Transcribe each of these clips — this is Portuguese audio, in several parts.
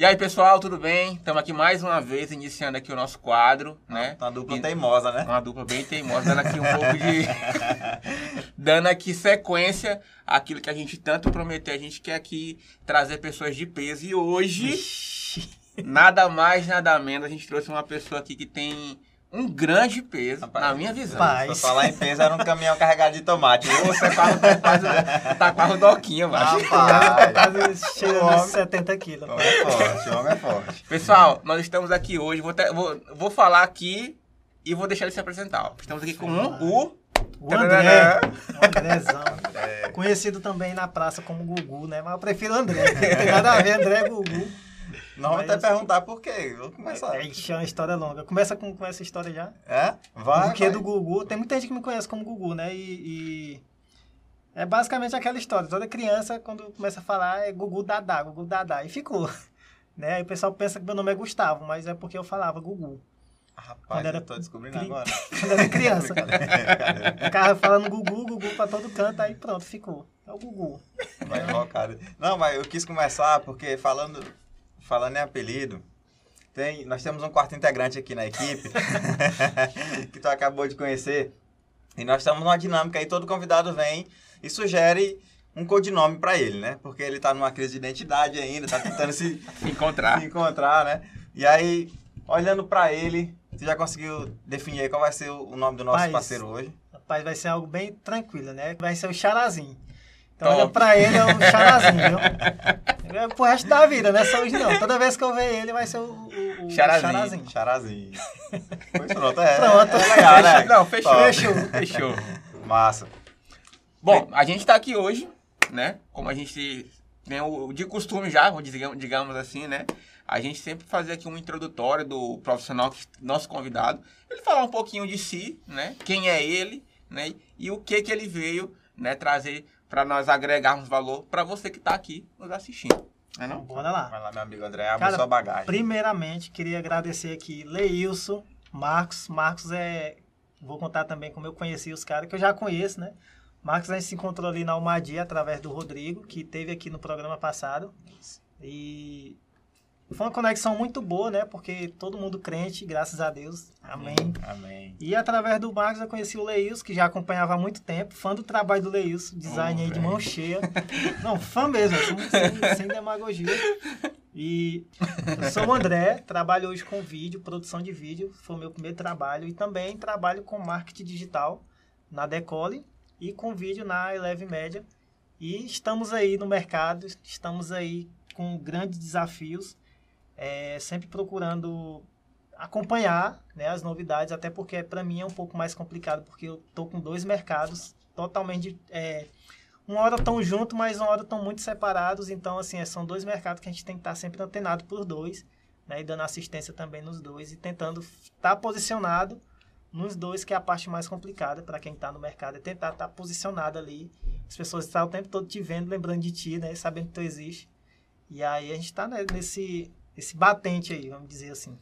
E aí, pessoal, tudo bem? Estamos aqui mais uma vez, iniciando aqui o nosso quadro, né? Uma dupla teimosa, né? Uma dupla bem teimosa, dando aqui um pouco de... dando aqui sequência àquilo que a gente tanto prometeu. A gente quer aqui trazer pessoas de peso. E hoje, nada mais, nada menos, a gente trouxe uma pessoa aqui que tem um grande peso, Rapaz, na minha visão. Pra falar em peso, era um caminhão carregado de tomate. Você tá, quase, tá quase o doquinho, macho. Rapaz, homem- 70 quilos. o homem é forte, o homem é forte. Pessoal, nós estamos aqui hoje, vou, te- vou, vou falar aqui e vou deixar ele se apresentar. Estamos aqui com um, o... O André, o Andrezão. Conhecido também na praça como Gugu, né? Mas eu prefiro André, porque não tem nada a ver, André é Gugu. Não vou até perguntar por quê. Vou começar. Ixi, é uma história longa. Começa com, com essa história já. É? Vai, Porque vai. do Gugu, tem muita gente que me conhece como Gugu, né? E, e é basicamente aquela história. Toda criança, quando começa a falar, é Gugu Dadá, Gugu Dadá. E ficou. Né? Aí o pessoal pensa que meu nome é Gustavo, mas é porque eu falava Gugu. Rapaz, Quando era eu tô descobrindo cri- agora. Quando era criança. Ficava falando Gugu, Gugu pra todo canto, aí pronto, ficou. É o Gugu. Vai invocado. Não, mas eu quis começar porque falando, falando em apelido, tem, nós temos um quarto integrante aqui na equipe que tu acabou de conhecer. E nós estamos numa dinâmica aí, todo convidado vem e sugere um codinome pra ele, né? Porque ele tá numa crise de identidade ainda, tá tentando se, encontrar. se encontrar, né? E aí, olhando pra ele, você já conseguiu definir aí qual vai ser o nome do nosso parceiro hoje? Rapaz, vai ser algo bem tranquilo, né? Vai ser o Charazinho. Então, Top. olha pra ele, é o Charazinho, viu? É pro resto da vida, não é só hoje não. Toda vez que eu ver ele, vai ser o, o, o Charazinho. Charazinho. Charazinho. Pois pronto, é. Pronto. É legal, né? Não, fechou. Top. Fechou. Fechou. Massa. Bom, a gente tá aqui hoje, né? Como a gente tem o de costume já, digamos assim, né? A gente sempre fazer aqui um introdutório do profissional, nosso convidado. Ele falar um pouquinho de si, né? Quem é ele, né? E o que que ele veio, né? Trazer para nós agregarmos valor para você que tá aqui nos assistindo. É não? Bora lá. Vai lá, meu amigo André, abre Cara, sua bagagem. Primeiramente, queria agradecer aqui Leilson, Marcos. Marcos é. Vou contar também como eu conheci os caras, que eu já conheço, né? Marcos a gente se encontrou ali na Almadia através do Rodrigo, que teve aqui no programa passado. E foi uma conexão muito boa, né? Porque todo mundo crente, graças a Deus. Amém. Amém. E através do Marcos eu conheci o Leilson, que já acompanhava há muito tempo, fã do trabalho do Leilson, design Oh, aí de mão cheia. Não, fã mesmo, sem, sem, sem demagogia. E eu sou o André, trabalho hoje com vídeo, produção de vídeo, foi o meu primeiro trabalho. E também trabalho com marketing digital na Decole e com vídeo na Eleve Média. E estamos aí no mercado, estamos aí com grandes desafios, é, sempre procurando acompanhar né, as novidades, até porque para mim é um pouco mais complicado, porque eu tô com dois mercados totalmente. É, uma hora estão juntos, mas uma hora estão muito separados. Então, assim, é, são dois mercados que a gente tem que estar sempre antenado por dois, né, e dando assistência também nos dois, e tentando estar posicionado nos dois, que é a parte mais complicada para quem está no mercado, é tentar estar posicionado ali. As pessoas estão o tempo todo te vendo, lembrando de ti, né, sabendo que tu existe. E aí a gente está nesse, esse batente aí, vamos dizer assim.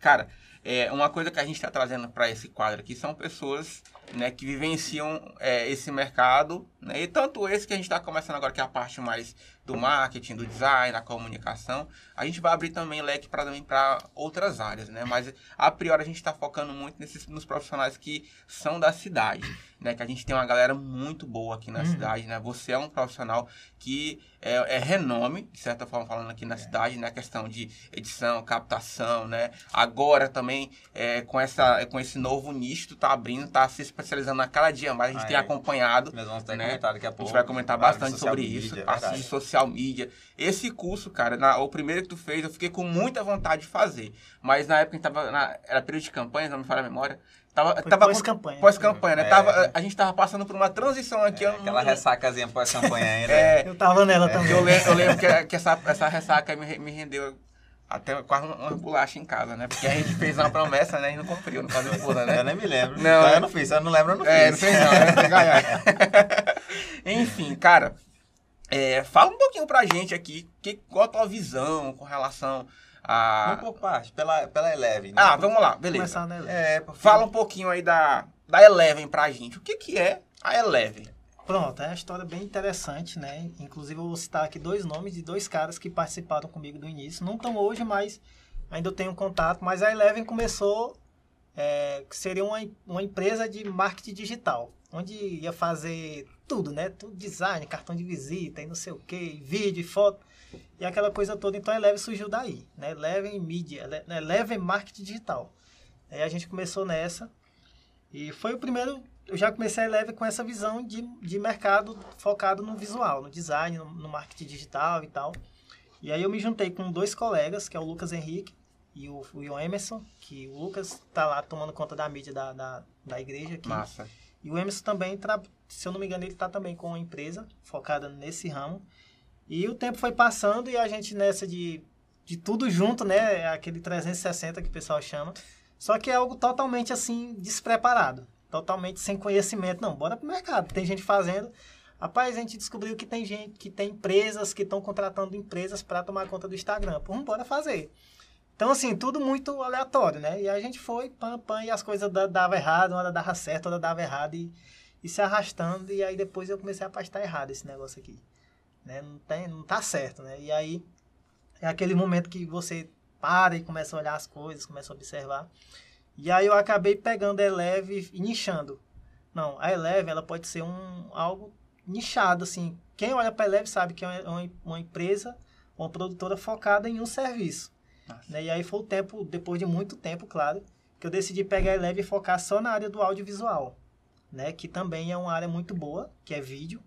Cara, é, uma coisa que a gente está trazendo para esse quadro aqui são pessoas né, que vivenciam é, esse mercado, né, e tanto esse que a gente está começando agora, que é a parte mais do marketing, do design, da comunicação, a gente vai abrir também leque para também para outras áreas, né? Mas a priori a gente está focando muito nesses, nos profissionais que são da cidade, né? Que a gente tem uma galera muito boa aqui na Uhum. cidade, né? Você é um profissional que é, é renome, de certa forma falando aqui na cidade, né? Questão de edição, captação, né? Agora também é, com essa com esse novo nicho, tu tá abrindo, tá se especializando a cada dia mais, a gente Ah, tem é. acompanhado. Nós vamos ter Né? comentário daqui a A pouco. gente vai comentar bastante sobre media, isso, é parte de social media. Esse curso, cara, na- o primeiro que tu fez, eu fiquei com muita vontade de fazer. Mas na época a gente tava. na- era período de campanha, não me falha a memória. Tava, Foi tava pós-campanha. Pós-campanha, né? É. Tava, a gente tava passando por uma transição aqui. É, eu aquela ressacazinha pós-campanha ainda. É, Eu tava nela também. eu lembro, eu lembro que, que essa, essa ressaca me, me rendeu até quase uma, bolacha em casa, né? Porque a gente fez uma promessa, né? E não cumpriu, não fazia esposa, né? Eu nem me lembro. Não, Não, é- eu não fiz. Se eu não lembro, eu não É, não fiz. fez não, né? Tem gaiaca. Enfim, cara, é, fala um pouquinho pra gente aqui, que, qual a tua visão com relação a... Vamos por parte, pela, pela Eleven. né? Ah, vamos lá, beleza. Começar né, nela. É, porque... Fala um pouquinho aí da, da Eleven pra gente. O que que é a Eleven? Pronto, é uma história bem interessante, né? Inclusive eu vou citar aqui dois nomes de dois caras que participaram comigo do início. Não estão hoje, mas ainda tenho contato. Mas a Eleven começou, é, seria uma, uma empresa de marketing digital, onde ia fazer tudo, né? Tudo design, cartão de visita e não sei o que, vídeo e foto e aquela coisa toda. Então a Eleven surgiu daí, né? Eleven Mídia, Eleven Marketing Digital. Aí a gente começou nessa e foi o primeiro eu já comecei a leve com essa visão de, de mercado focado no visual, no design, no, no, marketing digital e tal. E aí eu me juntei com dois colegas, que é o Lucas Henrique e o, o Emerson, que o Lucas tá lá tomando conta da mídia da, da, da igreja aqui. Massa. E o Emerson também, se eu não me engano, ele tá também com uma empresa focada nesse ramo. E o tempo foi passando e a gente nessa de, de tudo junto, né? Aquele 360 que o pessoal chama. Só que é algo totalmente assim, despreparado totalmente sem conhecimento. Não, bora pro mercado. Tem gente fazendo. Rapaz, a gente descobriu que tem gente, que tem empresas que estão contratando empresas para tomar conta do Instagram. Pô, bora fazer. Então, assim, tudo muito aleatório, né? E a gente foi, pam, pam, e as coisas davam errado, uma hora dava certo, outra dava errado, e, e se arrastando. E aí depois eu comecei a pastar errado esse negócio aqui. Né? Não, tem, não tá certo, né? E aí é aquele momento que você para e começa a olhar as coisas, começa a observar. E aí eu acabei pegando a Eleve e nichando. Não, a Eleve ela pode ser um algo nichado assim. Quem olha para a Eleve sabe que é uma, uma, empresa, uma produtora focada em um serviço. Né? E aí foi o tempo, depois de muito tempo, claro, que eu decidi pegar a Eleve e focar só na área do audiovisual, né? Que também é uma área muito boa, que é vídeo,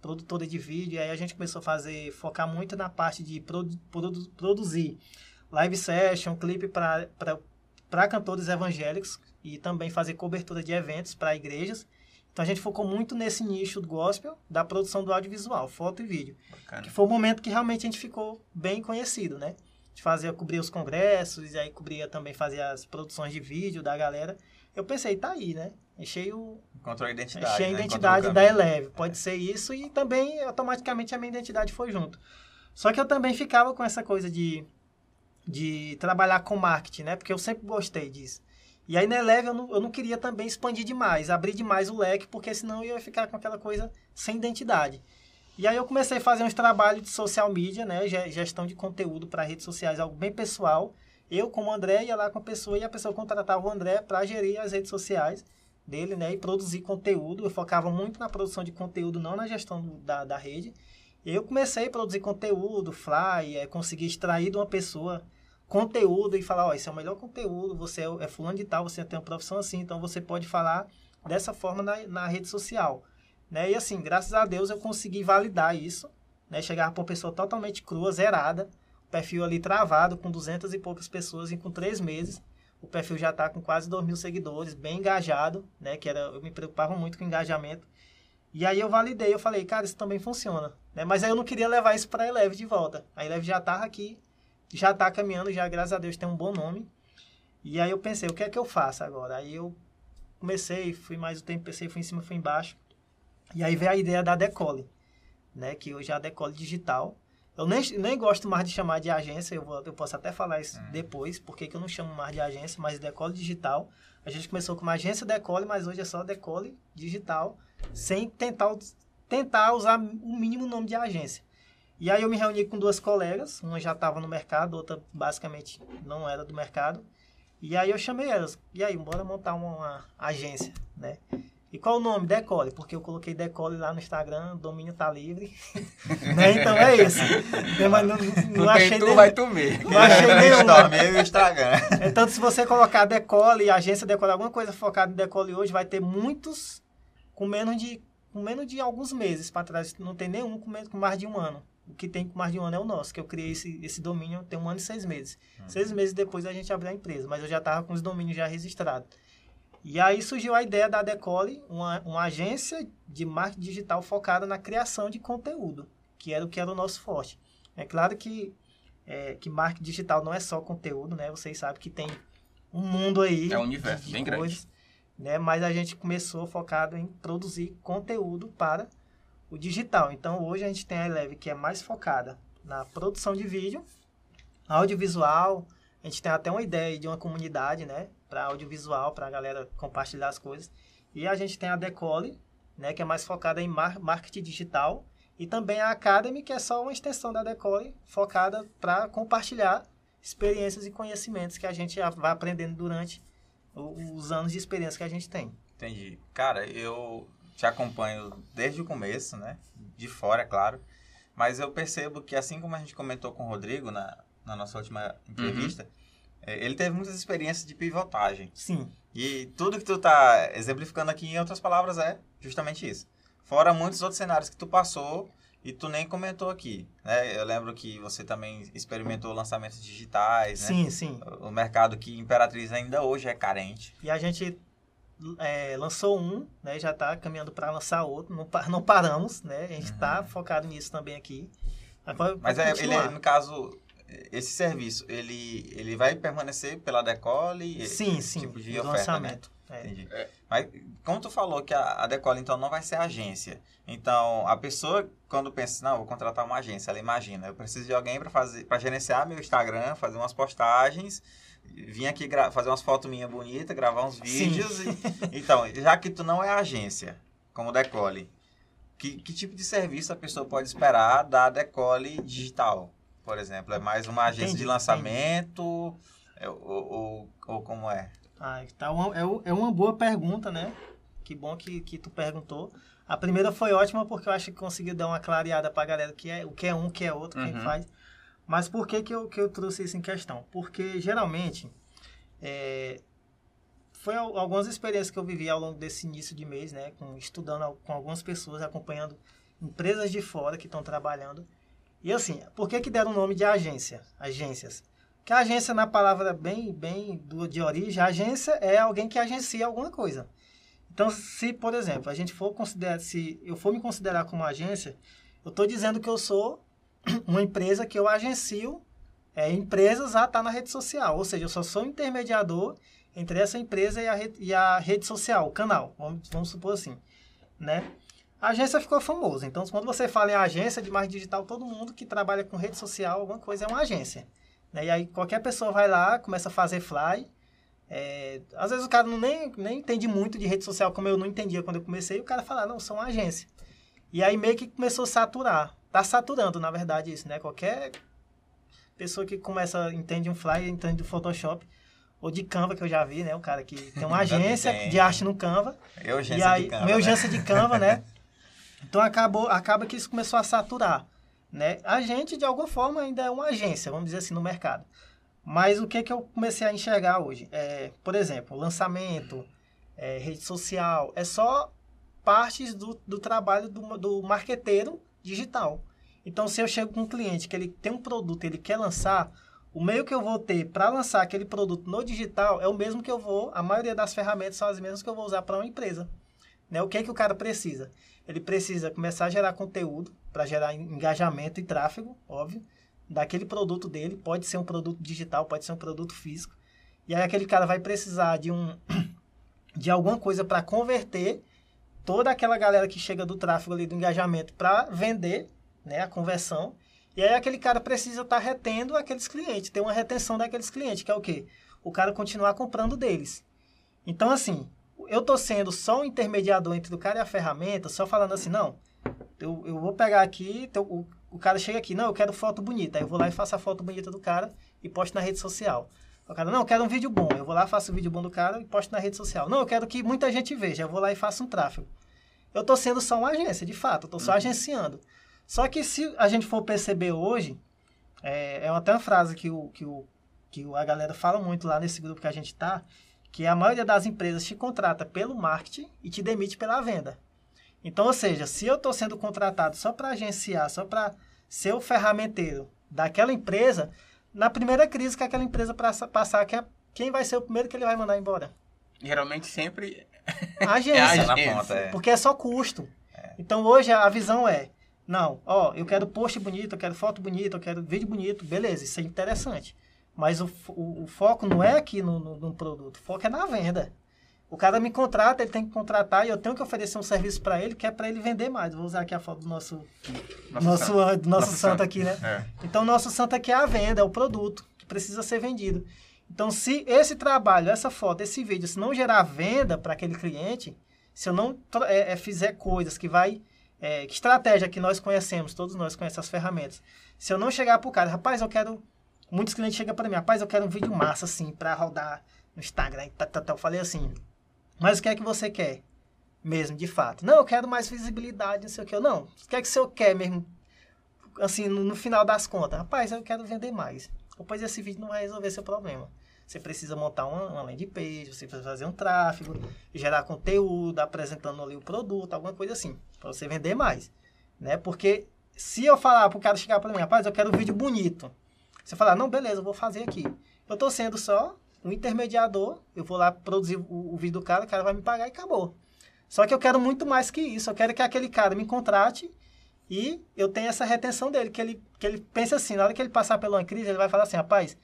produtora de vídeo. E aí a gente começou a fazer, focar muito na parte de produ, produ, produzir live session, clipe para para cantores evangélicos e também fazer cobertura de eventos para igrejas. Então a gente focou muito nesse nicho do gospel, da produção do audiovisual, foto e vídeo. Bacana. Que foi o momento que realmente a gente ficou bem conhecido, né? A gente fazia, cobrir os congressos, e aí cobria também, fazia as produções de vídeo da galera. Eu pensei, tá aí, né? Enchei o... Encontrou a identidade, Enchei a né? identidade da Eleve. Pode é. ser isso e também, automaticamente, a minha identidade foi junto. Só que eu também ficava com essa coisa de de trabalhar com marketing, né? Porque eu sempre gostei disso. E aí na Eleve eu não, eu não queria também expandir demais, abrir demais o leque, porque senão eu ia ficar com aquela coisa sem identidade. E aí eu comecei a fazer uns trabalhos de social media, né? Gestão de conteúdo para redes sociais, algo bem pessoal. Eu, como André, ia lá com a pessoa e a pessoa contratava o André para gerir as redes sociais dele, né? E produzir conteúdo. Eu focava muito na produção de conteúdo, não na gestão da, da rede. Eu comecei a produzir conteúdo, fly, é, conseguir extrair de uma pessoa conteúdo e falar, ó, esse é o melhor conteúdo, você é, é fulano de tal, você tem uma profissão assim, então você pode falar dessa forma na, na rede social. Né? E assim, graças a Deus eu consegui validar isso, né? Chegava para uma pessoa totalmente crua, zerada, o perfil ali travado, com duzentas e poucas pessoas, e com três meses, o perfil já está com quase dois mil seguidores, bem engajado, né? Que era, eu me preocupava muito com engajamento. E aí eu validei, eu falei, cara, isso também funciona. Né? Mas aí eu não queria levar isso para a Eleve de volta. A Eleve já estava aqui, já está caminhando, já graças a Deus tem um bom nome. E aí eu pensei, o que é que eu faço agora? Aí eu comecei, fui mais o tempo, pensei, fui em cima, fui embaixo. E aí veio a ideia da Decole, né? Que hoje é a Decole Digital. Eu nem, nem gosto mais de chamar de agência, eu, vou, eu posso até falar isso uhum. depois, porque que eu não chamo mais de agência, mas Decole Digital. A gente começou com uma agência Decole, mas hoje é só Decole Digital, sem tentar, tentar usar o mínimo nome de agência. E aí eu me reuni com duas colegas, uma já estava no mercado, outra basicamente não era do mercado. E aí eu chamei elas, e aí, bora montar uma, uma agência, né? E qual o nome? Decole, porque eu coloquei Decole lá no Instagram, o domínio tá livre. né? Então é isso. Mas não, não, não achei tu, vai tu mesmo. Não achei nenhum. Instagram. Então, se você colocar Decole, agência Decole, alguma coisa focada em Decole hoje, vai ter muitos com menos de, com menos de alguns meses para trás. Não tem nenhum com, menos, com mais de um ano. O que tem com mais de um ano é o nosso, que eu criei esse, esse domínio tem um ano e seis meses. Uhum. Seis meses depois a gente abriu a empresa, mas eu já estava com os domínios já registrados. E aí surgiu a ideia da Decole, uma, uma agência de marketing digital focada na criação de conteúdo, que era o que era o nosso forte. É claro que, é, que marketing digital não é só conteúdo, né? Vocês sabem que tem um mundo aí. É um universo bem coisas, grande. Né? Mas a gente começou focado em produzir conteúdo para o digital. Então, hoje a gente tem a Eleve que é mais focada na produção de vídeo, audiovisual. A gente tem até uma ideia de uma comunidade, né? Para audiovisual, para a galera compartilhar as coisas. E a gente tem a Decole, né, que é mais focada em mar marketing digital, e também a Academy, que é só uma extensão da Decole, focada para compartilhar experiências e conhecimentos que a gente vai aprendendo durante os anos de experiência que a gente tem. Entendi. Cara, eu te acompanho desde o começo, né? De fora, é claro. Mas eu percebo que, assim como a gente comentou com o Rodrigo na, na nossa última entrevista, uhum. ele teve muitas experiências de pivotagem. Sim. E tudo que tu tá exemplificando aqui, em outras palavras, é justamente isso. Fora muitos outros cenários que tu passou e tu nem comentou aqui, né? Eu lembro que você também experimentou lançamentos digitais, né? Sim, sim. O mercado que Imperatriz ainda hoje é carente. E a gente é, lançou um, né? Já está caminhando para lançar outro. Não, não paramos, né? A gente está uhum. focado nisso também aqui. Mas é, ele, no caso, esse serviço, ele, ele vai permanecer pela Decole? Sim, sim. Tipo de oferta, né? lançamento. Né? É. Entendi. É. Mas como tu falou que a, a Decole, então, não vai ser agência. Então, a pessoa, quando pensa, não, vou contratar uma agência, ela imagina, eu preciso de alguém para gerenciar meu Instagram, fazer umas postagens, vir aqui fazer umas fotos minhas bonitas, gravar uns vídeos. E, então, já que tu não é agência, como Decole, que, que tipo de serviço a pessoa pode esperar da Decole Digital? por exemplo? É mais uma agência entendi, de lançamento? É, ou, ou, ou, como é? Ah, tá uma, é, é uma boa pergunta, né? Que bom que, que tu perguntou. A primeira foi ótima porque eu acho que conseguiu dar uma clareada para a galera que é, o que é um, o que é outro, uhum. quem faz. Mas por que, que, eu, que eu trouxe isso em questão? Porque geralmente é, foi algumas experiências que eu vivi ao longo desse início de mês, né? Com, estudando com algumas pessoas, acompanhando empresas de fora que estão trabalhando. E assim, por que, que deram o nome de agência? Agências. Que agência, na palavra bem, bem do, de origem, agência é alguém que agencia alguma coisa. Então, se, por exemplo, a gente for considerar, se eu for me considerar como agência, eu estou dizendo que eu sou uma empresa que eu agencio é, empresas a estar tá na rede social. Ou seja, eu só sou intermediador entre essa empresa e a, rede, e a rede social, o canal, vamos, vamos supor assim, né? A agência ficou famosa. Então, quando você fala em agência de marketing digital, todo mundo que trabalha com rede social, alguma coisa, é uma agência. Né? E aí, qualquer pessoa vai lá, começa a fazer fly. É, às vezes o cara não nem, nem entende muito de rede social, como eu não entendia quando eu comecei, e o cara fala, não, sou uma agência. E aí meio que começou a saturar. Tá saturando, na verdade, isso, né? Qualquer pessoa que começa, entende um fly, entende do Photoshop, ou de Canva, que eu já vi, né? O cara que tem uma agência de arte no Canva. Eu, agência e aí, de Canva. Meu né? agência de Canva, né? Então acabou, acaba que isso começou a saturar. Né? A gente, de alguma forma, ainda é uma agência, vamos dizer assim, no mercado. Mas o que, que eu comecei a enxergar hoje? É, por exemplo, lançamento, é, rede social, é só partes do, do trabalho do, do marqueteiro digital. Então, se eu chego com um cliente que ele tem um produto, ele quer lançar, o meio que eu vou ter para lançar aquele produto no digital é o mesmo que eu vou, a maioria das ferramentas são as mesmas que eu vou usar para uma empresa. Né? O que é que o cara precisa? ele precisa começar a gerar conteúdo para gerar engajamento e tráfego, óbvio, daquele produto dele. Pode ser um produto digital, pode ser um produto físico. E aí aquele cara vai precisar de um de alguma coisa para converter toda aquela galera que chega do tráfego ali do engajamento para vender, né, a conversão. E aí aquele cara precisa estar tá retendo aqueles clientes, ter uma retenção daqueles clientes, que é o quê? O cara continuar comprando deles. Então assim, eu tô sendo só um intermediador entre o cara e a ferramenta, só falando assim, não, eu, eu vou pegar aqui, então, o, o cara chega aqui, não, eu quero foto bonita. Aí eu vou lá e faço a foto bonita do cara e posto na rede social. O cara, não, eu quero um vídeo bom. Eu vou lá, faço o vídeo bom do cara e posto na rede social. Não, eu quero que muita gente veja. Eu vou lá e faço um tráfego. Eu tô sendo só uma agência, de fato. Eu tô só uhum. agenciando. Só que se a gente for perceber hoje, é, é até uma frase que, o, que, o, que a galera fala muito lá nesse grupo que a gente tá, que a maioria das empresas te contrata pelo marketing e te demite pela venda. Então, ou seja, se eu estou sendo contratado só para agenciar, só para ser o ferramenteiro daquela empresa, na primeira crise que aquela empresa passar, quem vai ser o primeiro que ele vai mandar embora? Geralmente sempre a agência. É a agência. Ponta, é. Porque é só custo. É. Então hoje a visão é, não, ó, eu quero post bonito, eu quero foto bonita, eu quero vídeo bonito, beleza, isso é interessante. Mas o, o, o foco não é aqui no, no, no, produto, o foco é na venda. O cara me contrata, ele tem que contratar e eu tenho que oferecer um serviço para ele que é para ele vender mais. Vou usar aqui a foto do nosso nosso, nosso, santo, nosso santo, santo aqui, né? É. Então, nosso santo aqui é a venda, é o produto que precisa ser vendido. Então, se esse trabalho, essa foto, esse vídeo, se não gerar venda para aquele cliente, se eu não é, é, fizer coisas que vai. É, que estratégia que nós conhecemos, todos nós conhecemos as ferramentas. Se eu não chegar pro cara, rapaz, eu quero. Muitos clientes chegam para mim, rapaz, eu quero um vídeo massa, assim, para rodar no Instagram. Tá, tá, tá. Eu falei assim, mas o que é que você quer? Mesmo, de fato. Não, eu quero mais visibilidade, não sei o que. Não, o que é que o senhor quer mesmo? Assim, no, no final das contas, rapaz, eu quero vender mais. Depois esse vídeo não vai resolver seu problema. Você precisa montar uma, uma landing page, você precisa fazer um tráfego, gerar conteúdo, apresentando ali o produto, alguma coisa assim, para você vender mais, né? Porque se eu falar para o cara chegar para mim, rapaz, eu quero um vídeo bonito. Você falar, não, beleza, eu vou fazer aqui. Eu estou sendo só um intermediador, eu vou lá produzir o, o vídeo do cara, o cara vai me pagar e acabou. Só que eu quero muito mais que isso. Eu quero que aquele cara me contrate e eu tenha essa retenção dele, que ele, que ele pense assim, na hora que ele passar por uma crise, ele vai falar assim, rapaz,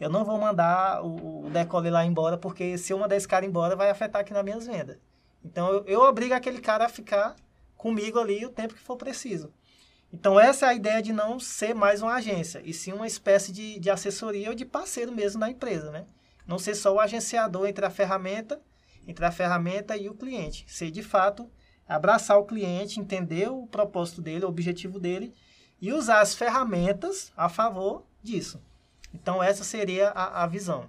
eu não vou mandar o, o decolle lá embora, porque se eu mandar esse cara embora, vai afetar aqui nas minhas vendas. Então, eu, eu obrigo aquele cara a ficar comigo ali o tempo que for preciso. Então, essa é a ideia de não ser mais uma agência, e sim uma espécie de, de assessoria ou de parceiro mesmo da empresa, né? Não ser só o agenciador entre a ferramenta, entre a ferramenta e o cliente. Ser, de fato, abraçar o cliente, entender o propósito dele, o objetivo dele, e usar as ferramentas a favor disso. Então, essa seria a, a visão.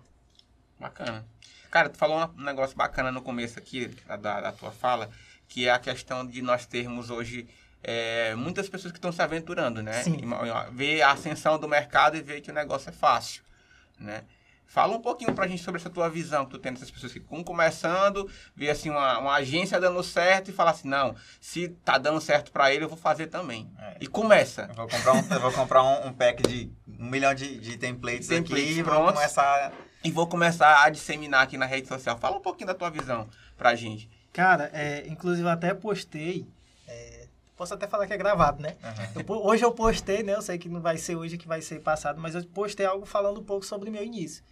Bacana. Cara, tu falou um negócio bacana no começo aqui da, da tua fala, que é a questão de nós termos hoje é, muitas pessoas que estão se aventurando, né? Sim. Ver a ascensão do mercado e ver que o negócio é fácil, né? Fala um pouquinho pra gente sobre essa tua visão que tu tem dessas pessoas que estão começando, ver assim uma, uma, agência dando certo e falar assim, não, se tá dando certo para ele, eu vou fazer também. É. E começa. Eu vou comprar um, eu vou comprar um, um pack de um milhão de, de templates, templates aqui e vou começar... E vou começar a disseminar aqui na rede social. Fala um pouquinho da tua visão pra gente. Cara, é, inclusive eu até postei... É, posso até falar que é gravado, né? Uhum. Eu, hoje eu postei, né? Eu sei que não vai ser hoje que vai ser passado, mas eu postei algo falando um pouco sobre o meu início.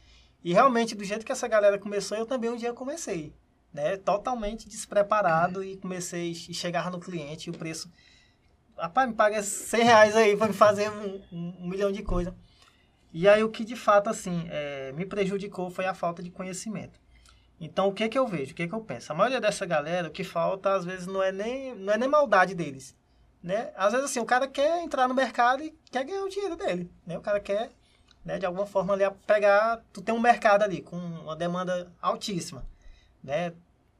E realmente, do jeito que essa galera começou, eu também um dia comecei. Né? Totalmente despreparado e comecei e chegar no cliente e o preço. Rapaz, me paga 100 reais aí para me fazer um, um, um, milhão de coisas. E aí o que de fato assim é, me prejudicou foi a falta de conhecimento. Então o que que eu vejo, o que que eu penso? A maioria dessa galera, o que falta às vezes não é nem, não é nem maldade deles. Né? Às vezes assim, o cara quer entrar no mercado e quer ganhar o dinheiro dele. Né? O cara quer né, de alguma forma ali a pegar, tu tem um mercado ali com uma demanda altíssima, né?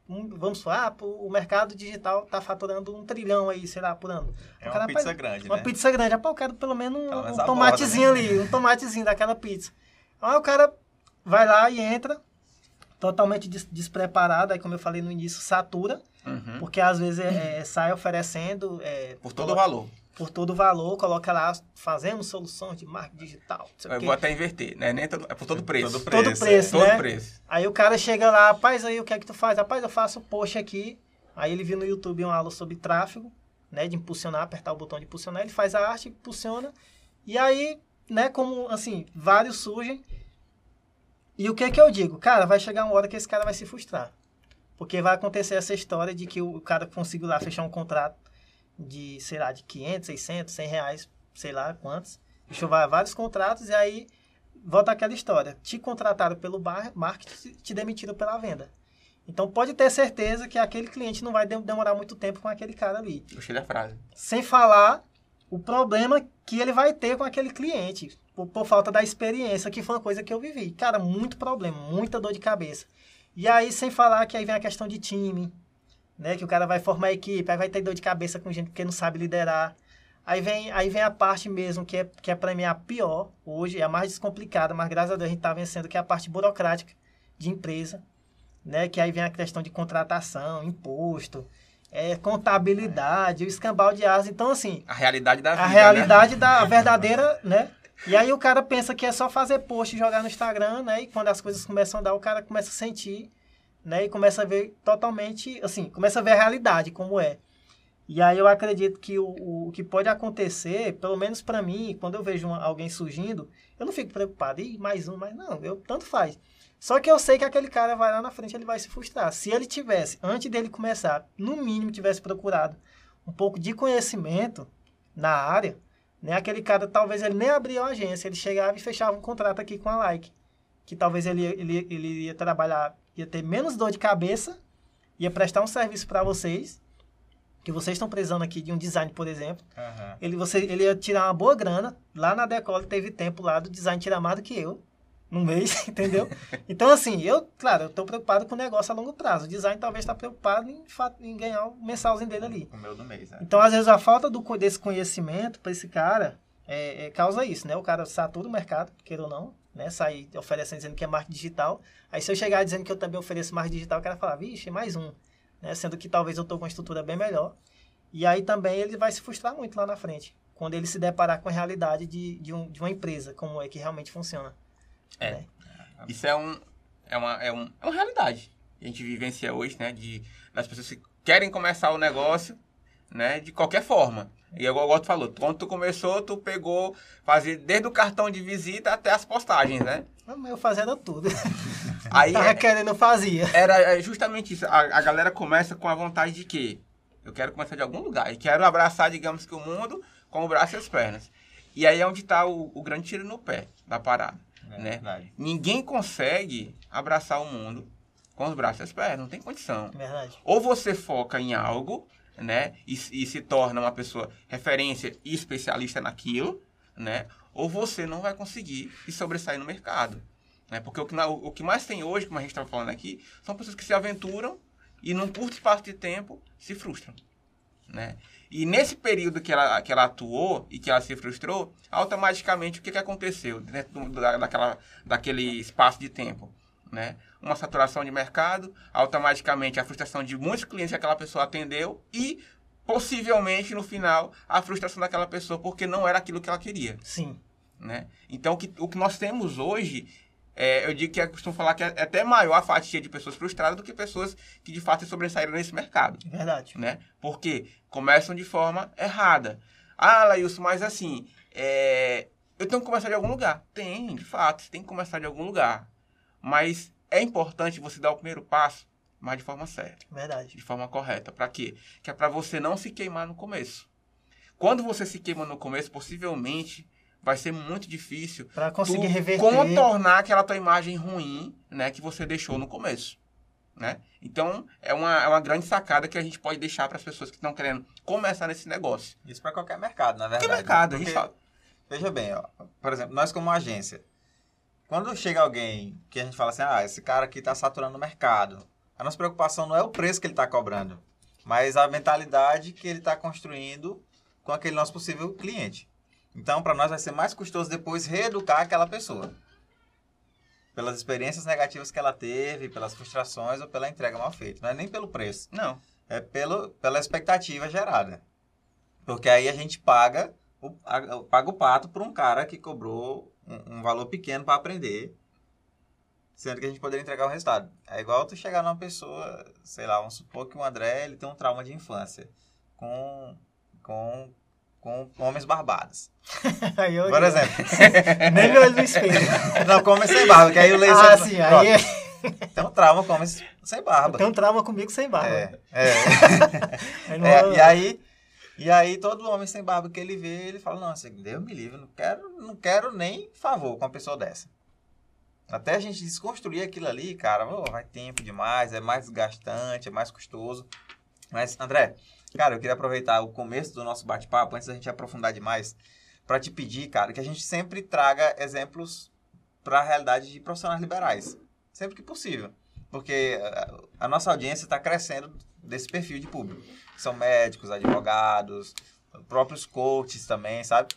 Um, vamos falar, ah, o mercado digital está faturando um trilhão aí, sei lá, por ano. É uma pizza grande, Uma né? pizza grande. Ah, pô, eu quero pelo menos um, um tomatezinho borda, né? ali, um tomatezinho daquela pizza. Aí o cara vai lá e entra, totalmente des despreparado, aí como eu falei no início, satura, uhum. porque às vezes é, é, sai oferecendo... É, por todo o valor por todo o valor, coloca lá, fazemos soluções de marketing digital. Eu vou até inverter, né? Nem todo, é por todo preço. Todo preço, todo preço, é. né? Todo preço. Aí o cara chega lá, rapaz, aí o que é que tu faz? Rapaz, eu faço post aqui. Aí ele viu no YouTube uma aula sobre tráfego, né? De impulsionar, apertar o botão de impulsionar. Ele faz a arte, impulsiona. E aí, né, como, assim, vários surgem. E o que é que eu digo? Cara, vai chegar uma hora que esse cara vai se frustrar. Porque vai acontecer essa história de que o cara conseguiu lá fechar um contrato de, sei lá, de 500, 600, 100 reais, sei lá quantos. Enxovar vários contratos e aí volta aquela história. Te contrataram pelo bar, marketing, te demitiram pela venda. Então pode ter certeza que aquele cliente não vai demorar muito tempo com aquele cara ali. Gostei da frase. Sem falar o problema que ele vai ter com aquele cliente, por, por, falta da experiência, que foi uma coisa que eu vivi. Cara, muito problema, muita dor de cabeça. E aí, sem falar que aí vem a questão de time, né? Que o cara vai formar equipe, aí vai ter dor de cabeça com gente porque não sabe liderar. Aí vem, aí vem a parte mesmo que é, que é para mim a pior hoje, é a mais descomplicada, mas graças a Deus a gente está vencendo, que é a parte burocrática de empresa, né? Que aí vem a questão de contratação, imposto, é, contabilidade, o escambau de asa. Então, assim... A realidade da vida, A realidade né? da verdadeira, né? E aí o cara pensa que é só fazer post e jogar no Instagram, né? E quando as coisas começam a dar, o cara começa a sentir né? E começa a ver totalmente, assim, começa a ver a realidade como é. E aí eu acredito que o, o que pode acontecer, pelo menos para mim, quando eu vejo uma, alguém surgindo, eu não fico preocupado, e mais um, mas não, eu tanto faz. Só que eu sei que aquele cara vai lá na frente, ele vai se frustrar. Se ele tivesse, antes dele começar, no mínimo tivesse procurado um pouco de conhecimento na área, né? Aquele cara talvez ele nem abria a agência, ele chegava e fechava um contrato aqui com a Like, que talvez ele, ele, ele ia trabalhar ia ter menos dor de cabeça ia prestar um serviço para vocês, que vocês estão precisando aqui de um design, por exemplo. Aham. Ele, você, ele ia tirar uma boa grana. Lá na Decola teve tempo lá do design tirar mais do que eu. No mês, entendeu? Então, assim, eu, claro, eu tô preocupado com o negócio a longo prazo. O design talvez está preocupado em, em ganhar o mensalzinho dele ali. O meu do mês, né? Então, às vezes, a falta do, desse conhecimento para esse cara é, é, causa isso, né? O cara satura o mercado, queira ou não, né? Sai oferecendo dizendo que é marketing digital. Aí, se eu chegar dizendo que eu também ofereço marketing digital, o cara fala, vixe, mais um. Né? Sendo que talvez eu tô com uma estrutura bem melhor. E aí também ele vai se frustrar muito lá na frente. Quando ele se deparar com a realidade de, de, um, de uma empresa, como é que realmente funciona. É. né? Isso é, um, é, uma, é, um, é uma realidade que a gente vivencia hoje, né? De, das pessoas que querem começar o negócio, né? De qualquer forma. E igual o tu falou, quando tu começou, tu pegou, fazia desde o cartão de visita até as postagens, né? Eu fazendo tudo. Aí Tava é- querendo, fazia. era é justamente isso. A, a galera começa com a vontade de quê? Eu quero começar de algum lugar. E quero abraçar, digamos que o mundo com o braço e as pernas. E aí é onde está o, o grande tiro no pé da parada. É né? verdade. Ninguém consegue abraçar o mundo com os braços e as pernas. Não tem condição. Verdade. Ou você foca em algo, né? E, e se torna uma pessoa referência e especialista naquilo, né? Ou você não vai conseguir se sobressair no mercado. Né? Porque o que, o que mais tem hoje, como a gente estava falando aqui, são pessoas que se aventuram e num curto espaço de tempo se frustram. Né? E nesse período que ela, que ela atuou e que ela se frustrou, automaticamente o que, que aconteceu dentro do- da, daquela, daquele espaço de tempo? Né? Uma saturação de mercado, automaticamente a frustração de muitos clientes que aquela pessoa atendeu e possivelmente no final a frustração daquela pessoa porque não era aquilo que ela queria. Sim. Né? Então, o que, o que nós temos hoje, é, eu digo que eu costumo falar que é até maior a fatia de pessoas frustradas do que pessoas que de fato se sobressaíram nesse mercado. Verdade. Né? Porque começam de forma errada. Ah, Lailson, mas assim, é, eu tenho que começar de algum lugar. Tem, de fato, você tem que começar de algum lugar. Mas é importante você dar o primeiro passo, mas de forma certa Verdade. de forma correta. Para quê? Que é para você não se queimar no começo. Quando você se queima no começo, possivelmente vai ser muito difícil Pra conseguir reverter. contornar aquela tua imagem ruim, né, que você deixou no começo, né? Então, é uma, é uma grande sacada que a gente pode deixar para as pessoas que estão querendo começar nesse negócio. Isso para qualquer mercado, na verdade. Que mercado? A gente Porque- fala. Veja bem, ó, por exemplo, nós como agência, quando chega alguém que a gente fala assim, ah, esse cara aqui está saturando o mercado, a nossa preocupação não é o preço que ele está cobrando, mas a mentalidade que ele está construindo com aquele nosso possível cliente. Então, para nós vai ser mais custoso depois reeducar aquela pessoa. Pelas experiências negativas que ela teve, pelas frustrações ou pela entrega mal feita. Não é nem pelo preço Não. é pelo, pela expectativa gerada. Porque aí a gente paga o, a- paga o pato por um cara que cobrou um, um valor pequeno para aprender, sendo que a gente poderia entregar o resultado. É igual tu chegar numa pessoa, sei lá, vamos supor que o André ele tem um trauma de infância com, com, com homens barbados. Aí eu- Por exemplo. Nem me olho no espelho. Não, com homens sem barba, que aí o Leison... ah, sim. Aí é- Tem um trauma com homens sem barba. tem um trauma comigo sem barba. É, é. É, e aí, e aí todo homem sem barba que ele vê, ele fala, nossa, Deus me livre, não quero, não quero nem favor com uma pessoa dessa. Até a gente desconstruir aquilo ali, cara, ô, vai tempo demais, é mais desgastante, é mais custoso. Mas, André, cara, eu queria aproveitar o começo do nosso bate-papo, antes da gente aprofundar demais, para te pedir, cara, que a gente sempre traga exemplos para a realidade de profissionais liberais. Sempre que possível. Porque a, a nossa audiência está crescendo desse perfil de público. São médicos, advogados, próprios coaches também, sabe?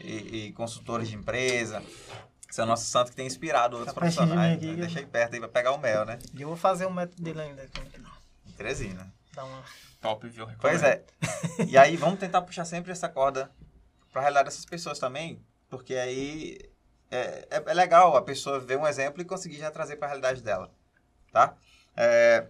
E, e consultores de empresa. Esse é o nosso santo que tem inspirado outros Tá profissionais. aqui, né? que- Deixa aí perto aí pra pegar o mel, né? E eu vou fazer o método dele ainda. Em Teresina. Dá uma... Top, viu? Pois é. E aí vamos tentar puxar sempre essa corda pra realidade dessas pessoas também, porque aí é, é, é legal a pessoa ver um exemplo e conseguir já trazer pra realidade dela, tá? É,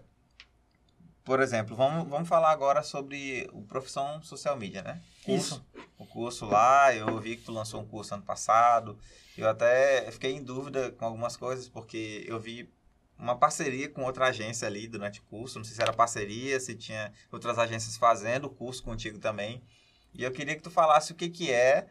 por exemplo, vamos, vamos falar agora sobre o Profissão Social Media, né? Isso. O curso lá, eu vi que tu lançou um curso ano passado, eu até fiquei em dúvida com algumas coisas, porque eu vi uma parceria com outra agência ali durante o curso. Não sei se era parceria, se tinha outras agências fazendo o curso contigo também. E eu queria que tu falasse o que, que é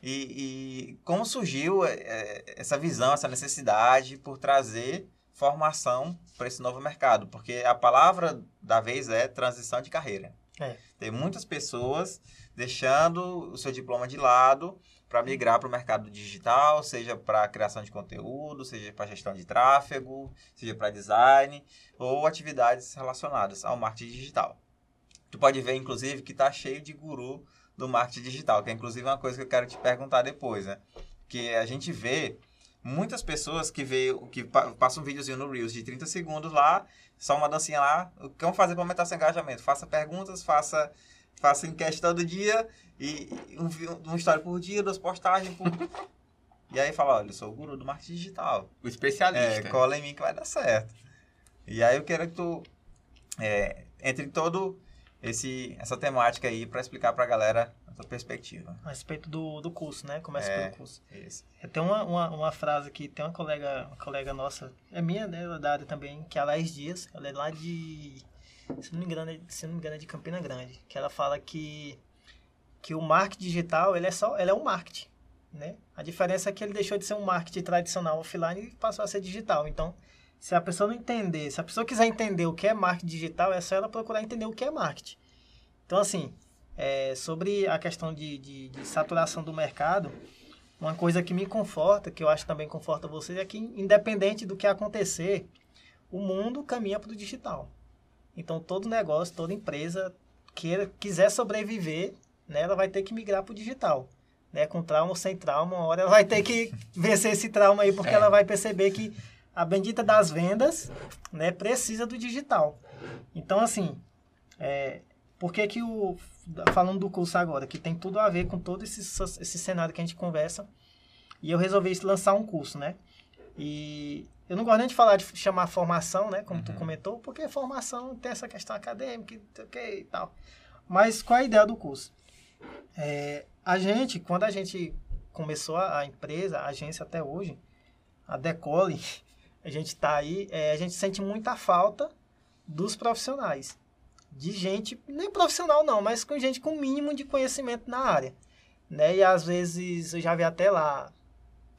e, e como surgiu é, essa visão, essa necessidade por trazer formação para esse novo mercado, porque a palavra da vez é transição de carreira. É. Tem muitas pessoas deixando o seu diploma de lado para migrar para o mercado digital, seja para criação de conteúdo, seja para gestão de tráfego, seja para design ou atividades relacionadas ao marketing digital. Tu pode ver, inclusive, que está cheio de guru do marketing digital, que é inclusive uma coisa que eu quero te perguntar depois, né? Que a gente vê muitas pessoas que vê, que passam um videozinho no Reels de 30 segundos lá, só uma dancinha lá, o que vão fazer para aumentar seu engajamento? Faça perguntas, faça, faça enquete todo dia, e um, um história por dia, duas postagens por... E aí fala, olha, eu sou o guru do marketing digital. O especialista. É, cola em mim que vai dar certo. E aí eu quero que tu é, entre em todo esse, essa temática aí para explicar para a galera a tua perspectiva. A respeito do, do curso, né? Começa é, pelo curso. Isso. Tem uma, uma, uma, frase que tem uma colega, uma colega nossa, é minha, né, da área também, que é a Laís Dias, ela é lá de, se não me engano, é, se não me engano é de Campina Grande, que ela fala que, que o marketing digital, ele é só, ele é um marketing, né? A diferença é que ele deixou de ser um marketing tradicional offline e passou a ser digital. Então, se a pessoa não entender, se a pessoa quiser entender o que é marketing digital, é só ela procurar entender o que é marketing. Então, assim, é, sobre a questão de, de, de, saturação do mercado, uma coisa que me conforta, que eu acho que também conforta vocês, é que independente do que acontecer, o mundo caminha para o digital. Então, todo negócio, toda empresa queira, quiser sobreviver, né, ela vai ter que migrar para o digital. Né, com trauma ou sem trauma, uma hora ela vai ter que vencer esse trauma aí, porque é. ela vai perceber que a bendita das vendas, né, precisa do digital. Então, assim, é, por que que o... Falando do curso agora, que tem tudo a ver com todo esse, esse cenário que a gente conversa, e eu resolvi lançar um curso, né? E eu não gosto nem de falar de chamar formação, né? Como uhum. tu comentou, porque formação tem essa questão acadêmica e tal. Mas qual é a ideia do curso? É, a gente, quando a gente começou a, a empresa, a agência até hoje, a Decole, a gente está aí, é, a gente sente muita falta dos profissionais. De gente, nem profissional não, mas com gente com mínimo de conhecimento na área. Né? E às vezes eu já vi até lá,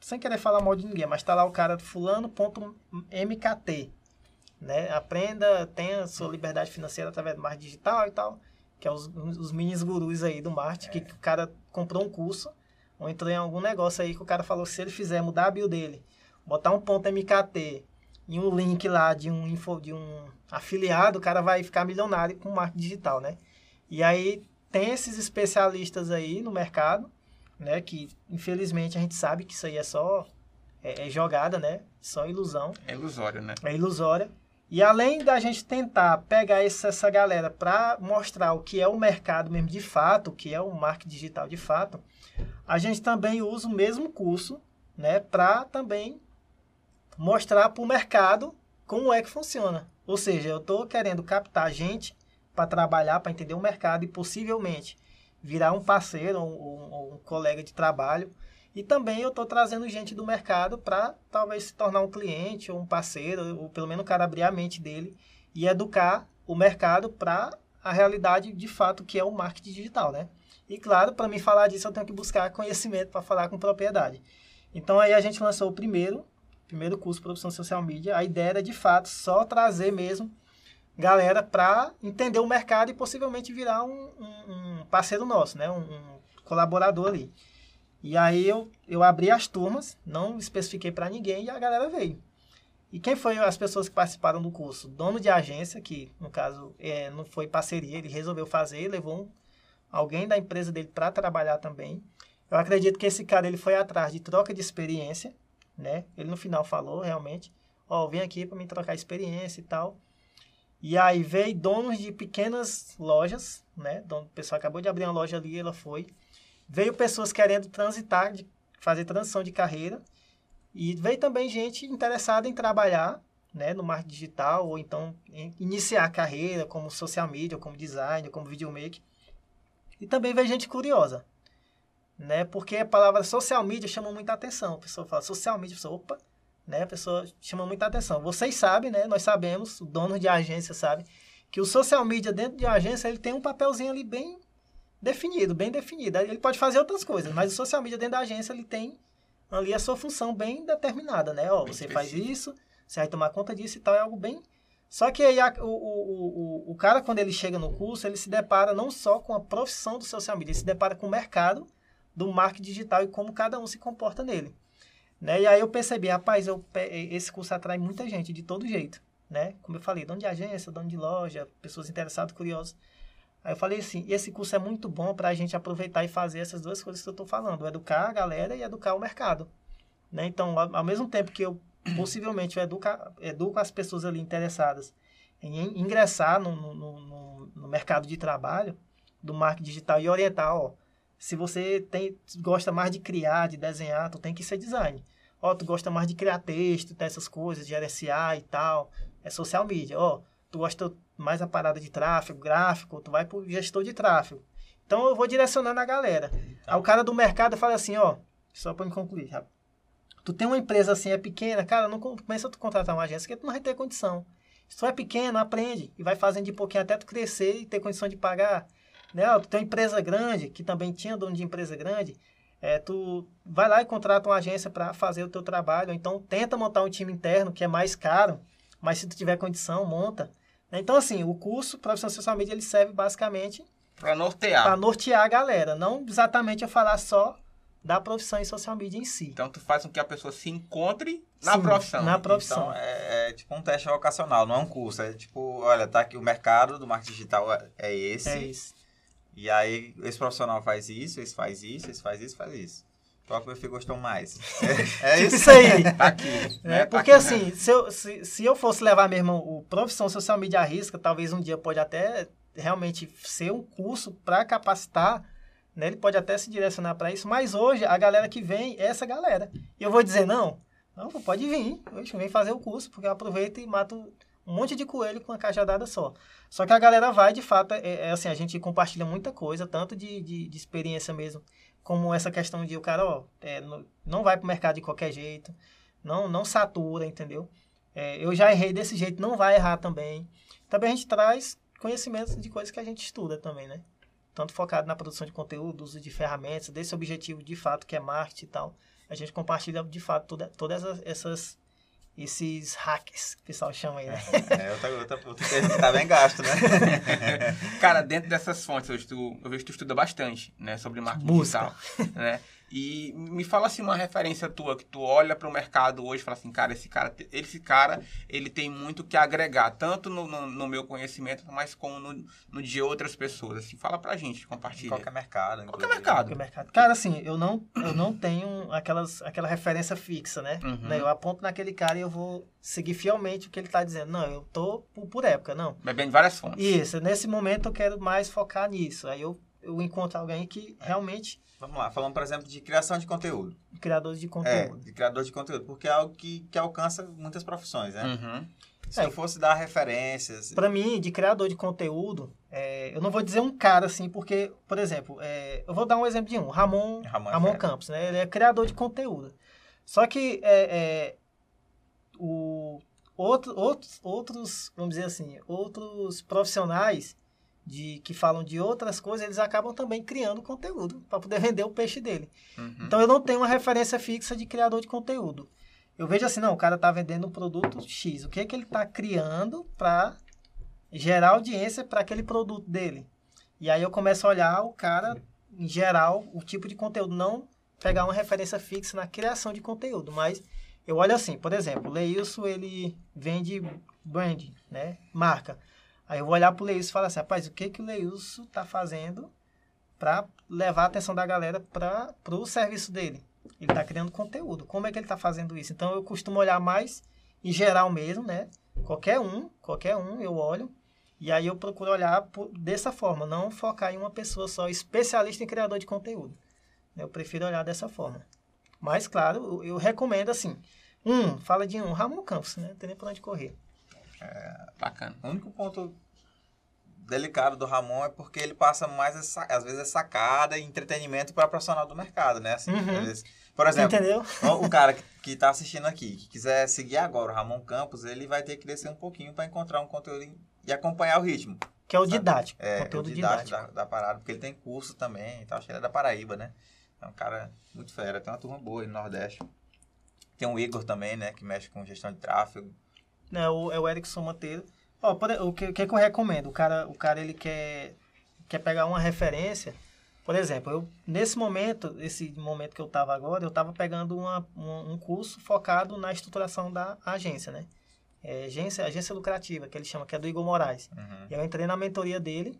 sem querer falar mal de ninguém, mas está lá o cara fulano.mkt. Né? Aprenda, tenha sua liberdade financeira através do marketing digital e tal, que é os, os minis gurus aí do marketing, é. que, que o cara comprou um curso, ou entrou em algum negócio aí que o cara falou que se ele fizer mudar a bio dele, botar um ponto MKT e um link lá de um, info, de um afiliado, o cara vai ficar milionário com marketing digital, né? E aí tem esses especialistas aí no mercado, né? Que infelizmente a gente sabe que isso aí é só é, é jogada, né? Só ilusão. É ilusório, né? É ilusória. E além da gente tentar pegar essa, essa galera para mostrar o que é o mercado mesmo de fato, o que é o marketing digital de fato, a gente também usa o mesmo curso, né, para também mostrar para o mercado como é que funciona. Ou seja, eu estou querendo captar gente para trabalhar, para entender o mercado e possivelmente virar um parceiro ou, ou um colega de trabalho. E também eu estou trazendo gente do mercado para talvez se tornar um cliente ou um parceiro, ou pelo menos o cara abrir a mente dele e educar o mercado para a realidade de fato que é o marketing digital, né? E claro, para me falar disso eu tenho que buscar conhecimento para falar com propriedade. Então aí a gente lançou o primeiro, primeiro curso de produção social media, a ideia era de fato só trazer mesmo galera para entender o mercado e possivelmente virar um, um, um parceiro nosso, né? Um, um, colaborador ali. E aí eu, eu abri as turmas, não especifiquei para ninguém e a galera veio. E quem foi as pessoas que participaram do curso? Dono de agência, que no caso é, não foi parceria, ele resolveu fazer, levou alguém da empresa dele para trabalhar também. Eu acredito que esse cara ele foi atrás de troca de experiência, né? Ele no final falou realmente, ó, oh, vem aqui para me trocar experiência e tal. E aí veio donos de pequenas lojas, né? O pessoal acabou de abrir uma loja ali, ela foi. Veio pessoas querendo transitar, de fazer transição de carreira. E veio também gente interessada em trabalhar, né, no marketing digital ou então iniciar a carreira como social media, como designer, como videomaker. E também veio gente curiosa, né? Porque a palavra social media chama muita atenção. A pessoa fala social media, a pessoa, opa, né? A pessoa chama muita atenção. Vocês sabem, né? Nós sabemos, o dono de agência sabe, que o social media dentro de agência, ele tem um papelzinho ali bem definido, bem definido. Ele pode fazer outras coisas, mas o social media dentro da agência, ele tem ali a sua função bem determinada, né? Ó, você faz isso, você vai tomar conta disso e tal, é algo bem... Só que aí a, o, o, o, o cara, quando ele chega no curso, ele se depara não só com a profissão do social media, ele se depara com o mercado do marketing digital e como cada um se comporta nele. Né? E aí eu percebi, rapaz, eu, esse curso atrai muita gente de todo jeito. Né? Como eu falei, dono de agência, dono de loja, pessoas interessadas, curiosas. Aí eu falei assim, esse curso é muito bom para a gente aproveitar e fazer essas duas coisas que eu estou falando, educar a galera e educar o mercado. Né? Então, ao, mesmo tempo que eu possivelmente eu educa, educo as pessoas ali interessadas em ingressar no, no, no, no mercado de trabalho do marketing digital e orientar, ó, se você tem, gosta mais de criar, de desenhar, tu tem que ser design. Ó, tu gosta mais de criar texto, dessas coisas, de RSA e tal, é social media. Ó, tu gosta mais a parada de tráfego, gráfico, tu vai pro gestor de tráfego. Então eu vou direcionando a galera. Tá. Aí o cara do mercado fala assim, ó, só para me concluir, Tu tem uma empresa assim, é pequena, cara, não começa a tu contratar uma agência, porque tu não vai ter condição. Se tu é pequeno, aprende e vai fazendo de pouquinho até tu crescer e ter condição de pagar. Né? Tu tem uma empresa grande, que também tinha dono de empresa grande, é, tu vai lá e contrata uma agência para fazer o teu trabalho, então tenta montar um time interno, que é mais caro, mas se tu tiver condição, monta. Né? Então, assim, o curso Profissão Social Media, ele serve basicamente... Para nortear. Para nortear a galera, não exatamente a falar só da profissão em social media em si. Então, tu faz com que a pessoa se encontre na Sim, profissão. Na profissão. Então, é, é, tipo um teste vocacional, não é um curso. É tipo, olha, tá aqui o mercado do marketing digital é, é esse. É isso. E aí, esse profissional faz isso, esse faz isso, esse faz isso, faz isso. Qual que meu filho gostou mais? É, é tipo isso aí. tá aqui. É, né? porque tá aqui, assim, né? se, eu, se, se eu fosse levar mesmo o profissão social media risca, talvez um dia pode até realmente ser um curso para capacitar, né? Ele pode até se direcionar para isso, mas hoje a galera que vem é essa galera. E eu vou dizer, não, não, pode vir, hoje vem fazer o curso, porque eu aproveito e mato um monte de coelho com uma cajadada só. Só que a galera vai, de fato, é, é assim, a gente compartilha muita coisa, tanto de, de, de, experiência mesmo, como essa questão de o cara, ó, é, não, não vai pro mercado de qualquer jeito, não, não satura, entendeu? É, eu já errei desse jeito, não vai errar também. Também a gente traz conhecimentos de coisas que a gente estuda também, né? Tanto focado na produção de conteúdo, uso de ferramentas, desse objetivo de fato que é marketing e tal. A gente compartilha de fato toda, todas essas esses hacks que o pessoal chama aí, né? É, outra, outra, outra termo que tá bem gasto, né? Cara, dentro dessas fontes, eu, tu, eu vejo que tu estuda bastante, né? Sobre marketing Busca. digital, né? E me fala assim uma referência tua que tu olha para o mercado hoje e fala assim, cara, esse cara, esse cara, ele tem muito que agregar, tanto no, no, no meu conhecimento, mas como no, no, de outras pessoas. Assim, fala pra gente, compartilha. Qualquer mercado. Qualquer mercado. Qualquer mercado. Cara, assim, eu não, eu não tenho aquelas, aquela referência fixa, né? Uhum. né? Eu aponto naquele cara e eu vou seguir fielmente o que ele está dizendo. Não, eu tô por, por época, não. Bebendo várias fontes. Isso, nesse momento eu quero mais focar nisso. Aí eu, eu encontro alguém que realmente Vamos lá, falando, por exemplo, de criação de conteúdo. Criadores de conteúdo. É, de criador de conteúdo, porque é algo que, que alcança muitas profissões, né? Uhum. Se é, eu fosse dar referências... Para mim, de criador de conteúdo, é, eu não vou dizer um cara assim, porque, por exemplo, é, eu vou dar um exemplo de um, Ramon, Ramon, é Ramon Campos, né? Ele é criador de conteúdo. Só que é, é, o, outro, outros, outros, vamos dizer assim, outros profissionais de que falam de outras coisas, eles acabam também criando conteúdo para poder vender o peixe dele. Uhum. Então eu não tenho uma referência fixa de criador de conteúdo. Eu vejo assim, não, o cara está vendendo um produto X. O que é que ele está criando para gerar audiência para aquele produto dele? E aí eu começo a olhar o cara, em geral, o tipo de conteúdo, não pegar uma referência fixa na criação de conteúdo, mas eu olho assim, por exemplo, o Leilson, ele vende brand, né, marca. Aí eu vou olhar pro Leilson e falar assim, rapaz, o que que o Leilson tá fazendo para levar a atenção da galera para o serviço dele? Ele está criando conteúdo. Como é que ele está fazendo isso? Então eu costumo olhar mais em geral mesmo, né? Qualquer um, qualquer um eu olho e aí eu procuro olhar por, dessa forma, não focar em uma pessoa só, especialista em criador de conteúdo. Eu prefiro olhar dessa forma. Mas, claro, eu, eu recomendo assim. Um, fala de um, Ramon Campos, né? Não tem nem pra onde correr. É, bacana. O único ponto delicado do Ramon é porque ele passa mais, essa, às vezes, é sacada e entretenimento para profissional do mercado, né? Assim, uhum. vezes, por exemplo, Entendeu? o cara que está assistindo aqui, que quiser seguir agora o Ramon Campos, ele vai ter que descer um pouquinho para encontrar um conteúdo e acompanhar o ritmo. Que é o didático. É, conteúdo o didático, didático. Da, da, parada, porque ele tem curso também e tal. Acho que ele é da Paraíba, né? É um cara muito fera, tem uma turma boa aí no Nordeste. Tem o Igor também, né? Que mexe com gestão de tráfego. Né, o, é o Erickson Monteiro. Ó, por- o que, o que que eu recomendo? O cara, o cara ele quer, quer pegar uma referência. Por exemplo, eu, nesse momento, esse momento que eu estava agora, eu estava pegando uma, um, um curso focado na estruturação da agência, né? É, agência, agência lucrativa, que ele chama, que é do Igor Moraes. Uhum. Eu entrei na mentoria dele.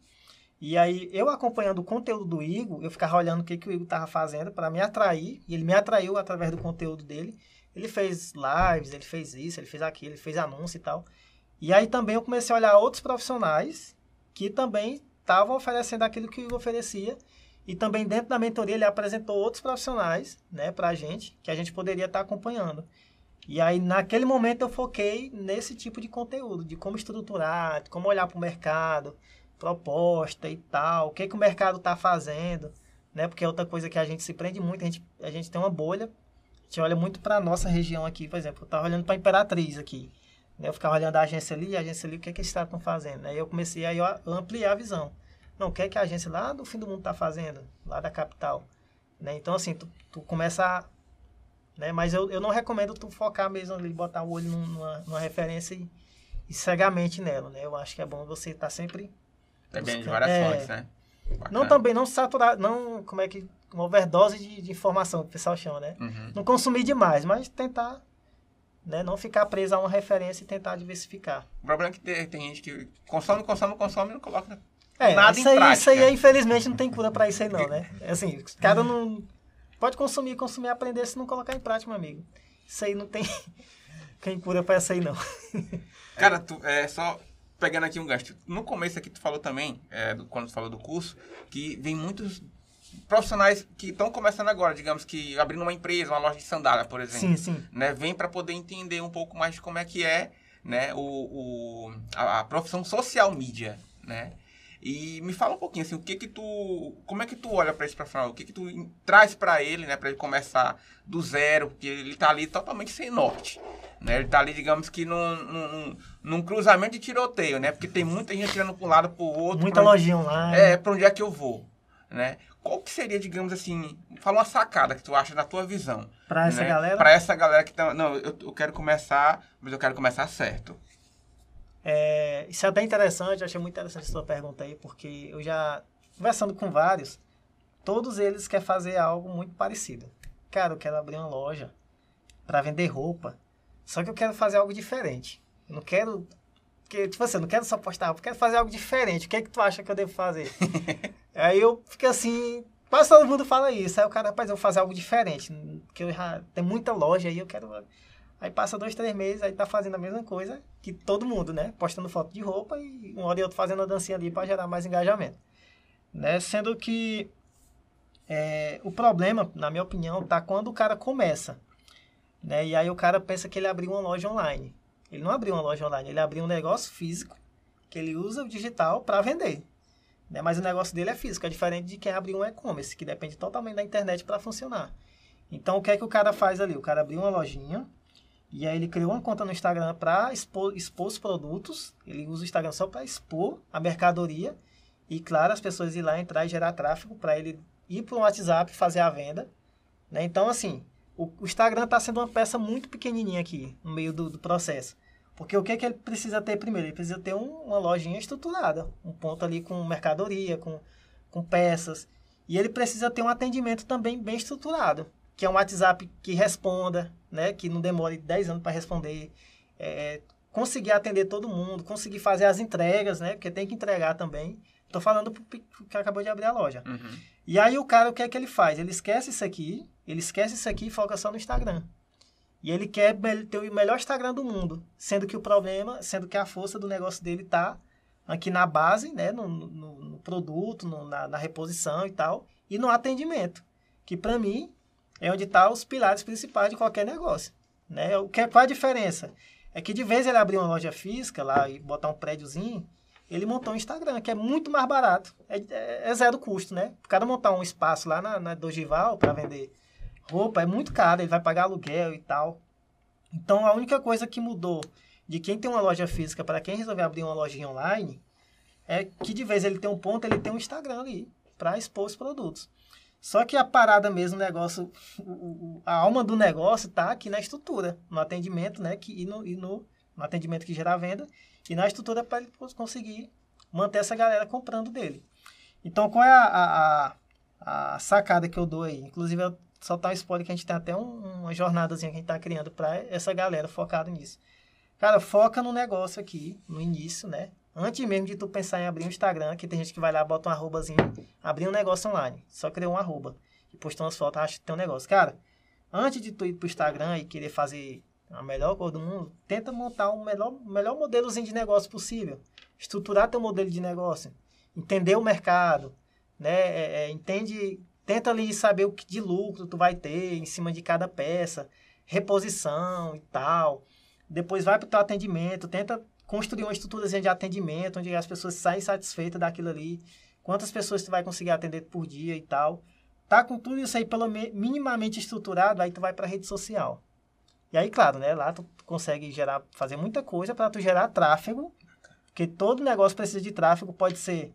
E aí, eu acompanhando o conteúdo do Igor, eu ficava olhando o que, que o Igor estava fazendo para me atrair. E ele me atraiu através do conteúdo dele. Ele fez lives, ele fez isso, ele fez aquilo, ele fez anúncio e tal. E aí também eu comecei a olhar outros profissionais que também estavam oferecendo aquilo que Igor oferecia. E também dentro da mentoria ele apresentou outros profissionais, né, pra gente, que a gente poderia estar acompanhando. E aí naquele momento eu foquei nesse tipo de conteúdo, de como estruturar, de como olhar para o mercado, proposta e tal, o que, que o mercado está fazendo, né? Porque é outra coisa que a gente se prende muito, a gente, a gente tem uma bolha, a gente olha muito para a nossa região aqui, por exemplo, eu estava olhando para a Imperatriz aqui, né? Eu ficava olhando a agência ali, a agência ali, o que, que eles estão fazendo? Aí eu comecei a ampliar a visão. Não, o que é que a agência lá do fim do mundo está fazendo? Lá da capital. Né? Então, assim, tu, tu começa a... Né? Mas eu, eu não recomendo tu focar mesmo ali, botar o olho numa, numa referência e, e cegamente nela, né? Eu acho que é bom você estar sempre... Depende de várias É. fontes, né? Não Bacana. também, não saturar, não, como é que... Uma overdose de, de informação que o pessoal chama, né? Uhum. Não consumir demais, mas tentar... Né? Não ficar preso a uma referência e tentar diversificar. O problema é que tem, tem gente que consome, consome, consome e não coloca É, nada isso em aí, prática. isso aí, infelizmente, não tem cura pra isso aí, não, né? É Assim, caras não. Pode consumir, consumir, aprender se não colocar em prática, meu amigo. Isso aí não tem. Quem cura pra isso aí, não. Cara, tu, é só pegando aqui um gasto. No começo aqui tu falou também, é, do- quando tu falou do curso, que vem muitos profissionais que estão começando agora, digamos que abrindo uma empresa, uma loja de sandália, por exemplo. Sim, sim. Né, vem para poder entender um pouco mais de como é que é, né, o, o- a, a profissão social mídia, né? E me fala um pouquinho assim, o que que tu, como é que tu olha para esse profissional? O que que tu traz para ele, né, para ele começar do zero, porque ele tá ali totalmente sem norte, né? Ele tá ali, digamos que num, num, num- cruzamento de tiroteio, né? Porque tem muita gente tirando para um lado para o outro. Muita lojinha online. é, pra onde é que eu vou, né? Qual que seria, digamos assim, fala uma sacada que tu acha na tua visão. Pra essa né? galera. Pra essa galera que tá, não, eu, eu quero começar, mas eu quero começar certo. É, isso é até interessante, achei muito interessante a sua pergunta aí, porque eu já, conversando com vários, todos eles querem fazer algo muito parecido. Cara, eu quero abrir uma loja para vender roupa, só que eu quero fazer algo diferente. Eu não quero, que, tipo assim, eu não quero só postar roupa, eu quero fazer algo diferente. O que é que tu acha que eu devo fazer? aí eu fico assim, quase todo mundo fala isso. Aí o cara, rapaz, eu vou fazer algo diferente, porque eu já tem muita loja aí, eu quero Aí passa dois, três meses, aí tá fazendo a mesma coisa que todo mundo, né? Postando foto de roupa e um hora e outro fazendo a dancinha ali para gerar mais engajamento. Né? Sendo que é, o problema, na minha opinião, tá quando o cara começa. Né? E aí o cara pensa que ele abriu uma loja online. Ele não abriu uma loja online, ele abriu um negócio físico que ele usa o digital para vender. Né? Mas o negócio dele é físico, é diferente de quem abriu um e-commerce, que depende totalmente da internet para funcionar. Então o que é que o cara faz ali? O cara abriu uma lojinha, e aí ele criou uma conta no Instagram para expor, expor os produtos. Ele usa o Instagram só para expor a mercadoria. E claro, as pessoas ir lá entrar e gerar tráfego para ele ir para o WhatsApp fazer a venda. Né? Então, assim, o, o Instagram está sendo uma peça muito pequenininha aqui no meio do, do processo. Porque o que, é que ele precisa ter primeiro? Ele precisa ter um- uma lojinha estruturada. Um ponto ali com mercadoria, com, com peças. E ele precisa ter um atendimento também bem estruturado. Que é um WhatsApp que responda, né? Que não demore 10 anos para responder. É, conseguir atender todo mundo, conseguir fazer as entregas, né? Porque tem que entregar também. Estou falando pe- que acabou de abrir a loja. Uhum. E aí o cara, o que é que ele faz? Ele esquece isso aqui, ele esquece isso aqui e foca só no Instagram. E ele quer ter o melhor Instagram do mundo, sendo que o problema, sendo que a força do negócio dele tá aqui na base, né, no, no- no produto, no- na, na reposição e tal, e no atendimento, que para mim é onde tá os pilares principais de qualquer negócio, né? O que é- qual a diferença? É que de vez ele abrir uma loja física lá e botar um prédiozinho, ele montou um Instagram, que é muito mais barato. É, é- é zero custo, né? O cara montar um espaço lá na, na Dogival para vender roupa é muito caro, ele vai pagar aluguel e tal. Então a única coisa que mudou de quem tem uma loja física para quem resolver abrir uma lojinha online é que de vez ele tem um ponto, ele tem um Instagram ali para expor os produtos. Só que a parada mesmo, o negócio, a alma do negócio tá aqui na estrutura, no atendimento, né? Que, e no, e no, no atendimento que gera a venda, e na estrutura para ele cons- conseguir manter essa galera comprando dele. Então, qual é a, a- a sacada que eu dou aí? Inclusive, eu soltar um spoiler que a gente tem até um- uma jornadazinha que a gente tá criando para essa galera focada nisso. Cara, foca no negócio aqui, no início, né? Antes mesmo de tu pensar em abrir um Instagram, que tem gente que vai lá, bota um arrobazinho, abrir um negócio online. Só criou um arroba. E postou umas fotos, acha que tem um negócio. Cara, antes de tu ir pro Instagram e querer fazer a melhor coisa do mundo, tenta montar o melhor, o melhor modelozinho de negócio possível. Estruturar teu modelo de negócio. Entender o mercado, né? É, é, entende, tenta ali saber o que de lucro tu vai ter em cima de cada peça, reposição e tal. Depois vai pro teu atendimento, tenta construir uma estrutura de atendimento, onde as pessoas saem satisfeitas daquilo ali. Quantas pessoas tu vai conseguir atender por dia e tal. Tá com tudo isso aí pelo me- minimamente estruturado, aí tu vai para rede social. E aí, claro, né, lá tu consegue gerar, fazer muita coisa para tu gerar tráfego, porque todo negócio precisa de tráfego, pode ser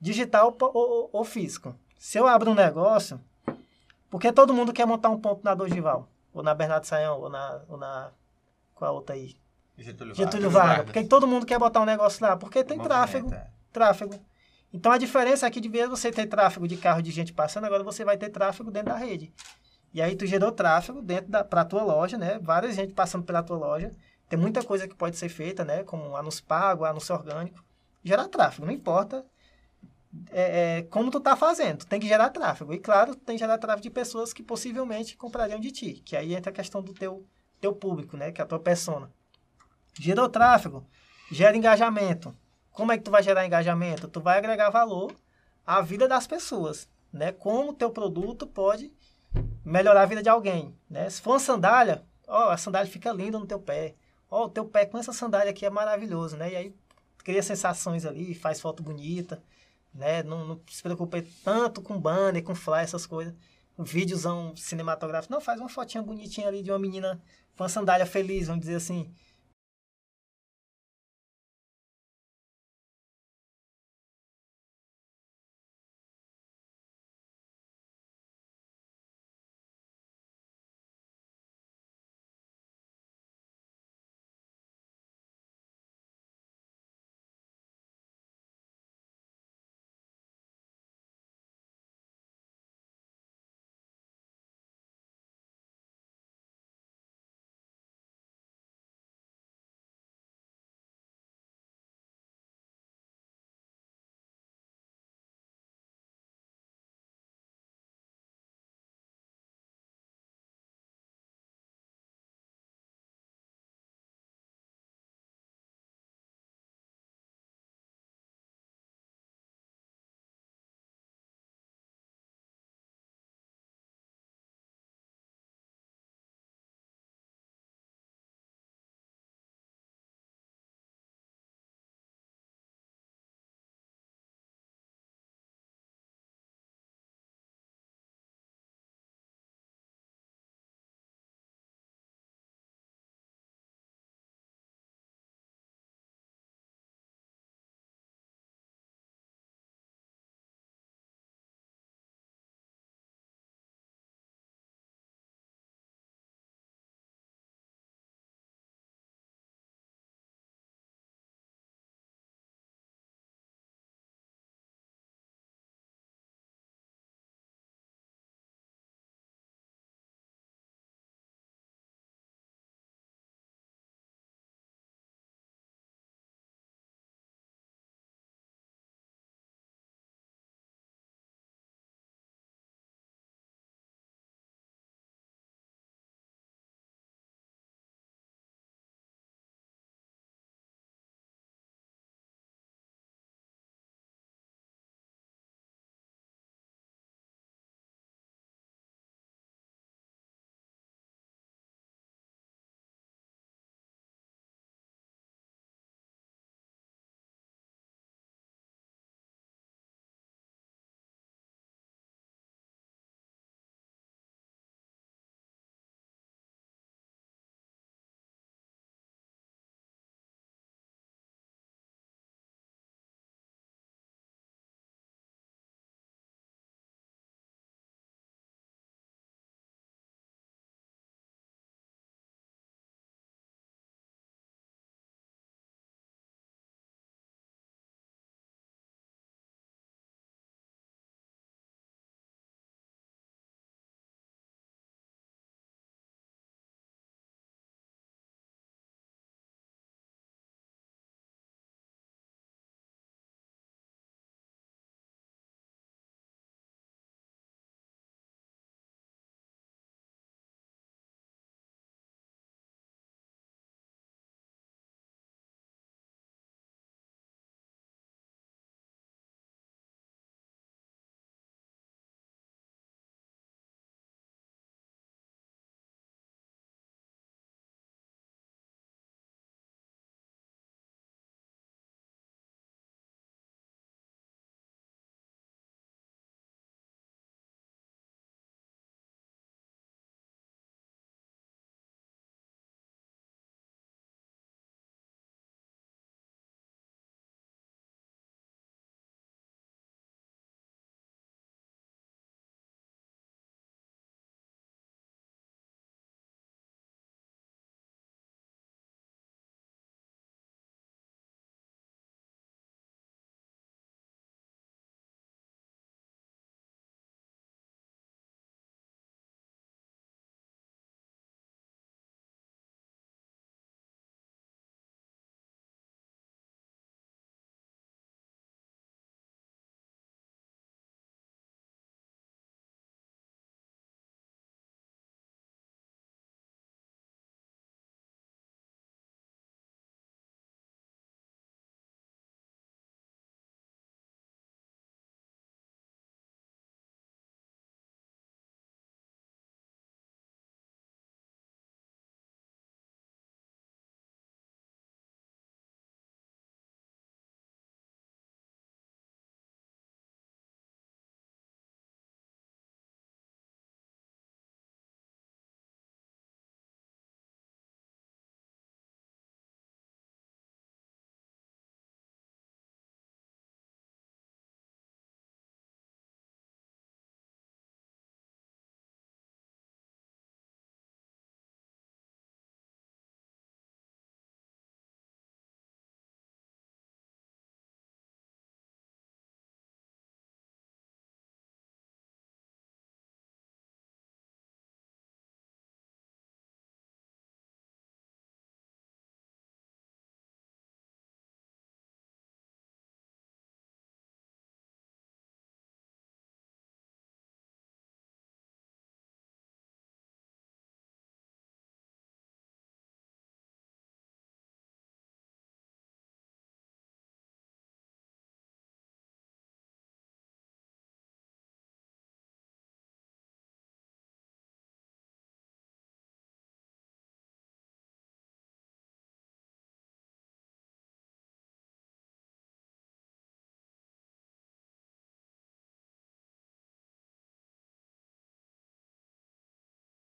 digital ou, ou- ou físico. Se eu abro um negócio, porque todo mundo quer montar um ponto na Dorival, ou na Bernardo Saião, ou na, ou na qual a outra aí? Getúlio Getúlio Vargas. Vargas. Porque todo mundo quer botar um negócio lá, porque tem tráfego é. tráfego. Então a diferença é que de vez você ter tráfego de carro de gente passando, agora você vai ter tráfego dentro da rede. E aí tu gerou tráfego dentro da para tua loja, né? Várias gente passando pela tua loja. Tem muita coisa que pode ser feita, né? Como anúncio pago, anúncio orgânico. Gerar tráfego, não importa é, é, como tu tá fazendo, tu tem que gerar tráfego. E claro, tu tem que gerar tráfego de pessoas que possivelmente comprariam de ti. Que aí entra a questão do teu, teu público, né? Que é a tua persona. Gerou tráfego, gera engajamento. Como é que tu vai gerar engajamento? Tu vai agregar valor à vida das pessoas, né? Como o teu produto pode melhorar a vida de alguém, né? Se for uma sandália, ó, a sandália fica linda no teu pé. Ó, o teu pé com essa sandália aqui é maravilhoso, né? E aí cria sensações ali, faz foto bonita, né? Não, não se preocupe tanto com banner, com fly, essas coisas. Um videozão cinematográfico. Não, faz uma fotinha bonitinha ali de uma menina com uma sandália feliz, vamos dizer assim.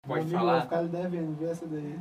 Pode falar? Vai ficar devendo, viu essa daí?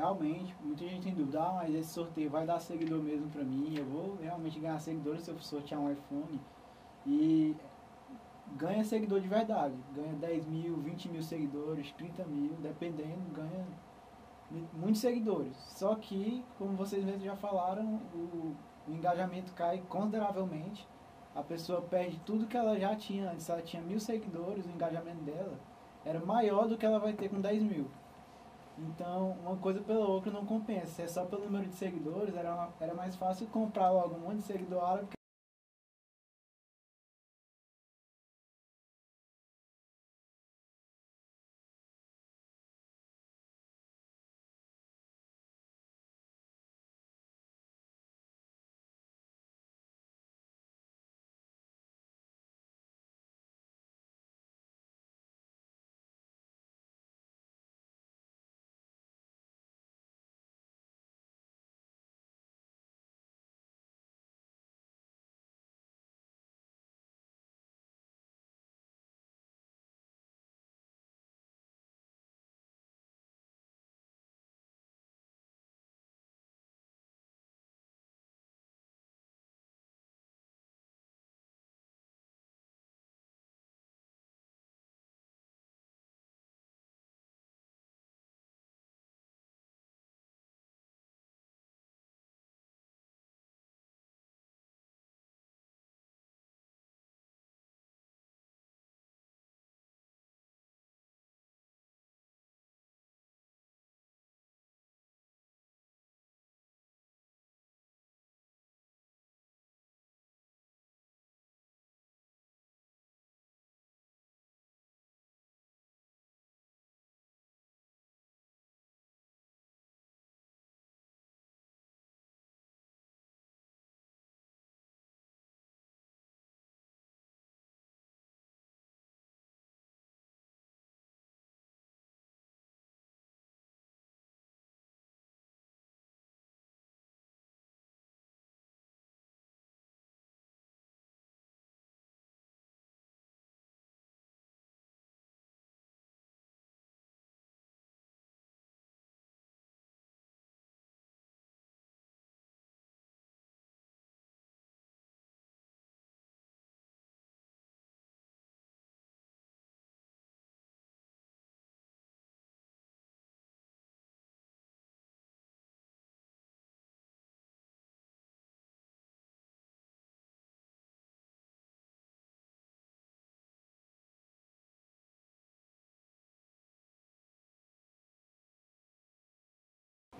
Realmente, muita gente tem dúvida, ah, mas esse sorteio vai dar seguidor mesmo pra mim, eu vou realmente ganhar seguidores se eu sortear um iPhone. E ganha seguidor de verdade, ganha 10 mil, 20 mil seguidores, 30 mil, dependendo, ganha muitos seguidores. Só que, como vocês mesmos já falaram, o, o engajamento cai consideravelmente. A pessoa perde tudo que ela já tinha antes. Ela tinha mil seguidores, o engajamento dela era maior do que ela vai ter com 10 mil. Então, uma coisa pela outra não compensa. Se é só pelo número de seguidores, era, uma, era mais fácil comprar logo um monte de seguidor árabe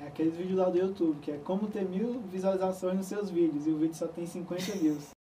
É aqueles vídeos lá do YouTube, que é como ter mil visualizações nos seus vídeos, e o vídeo só tem 50 views.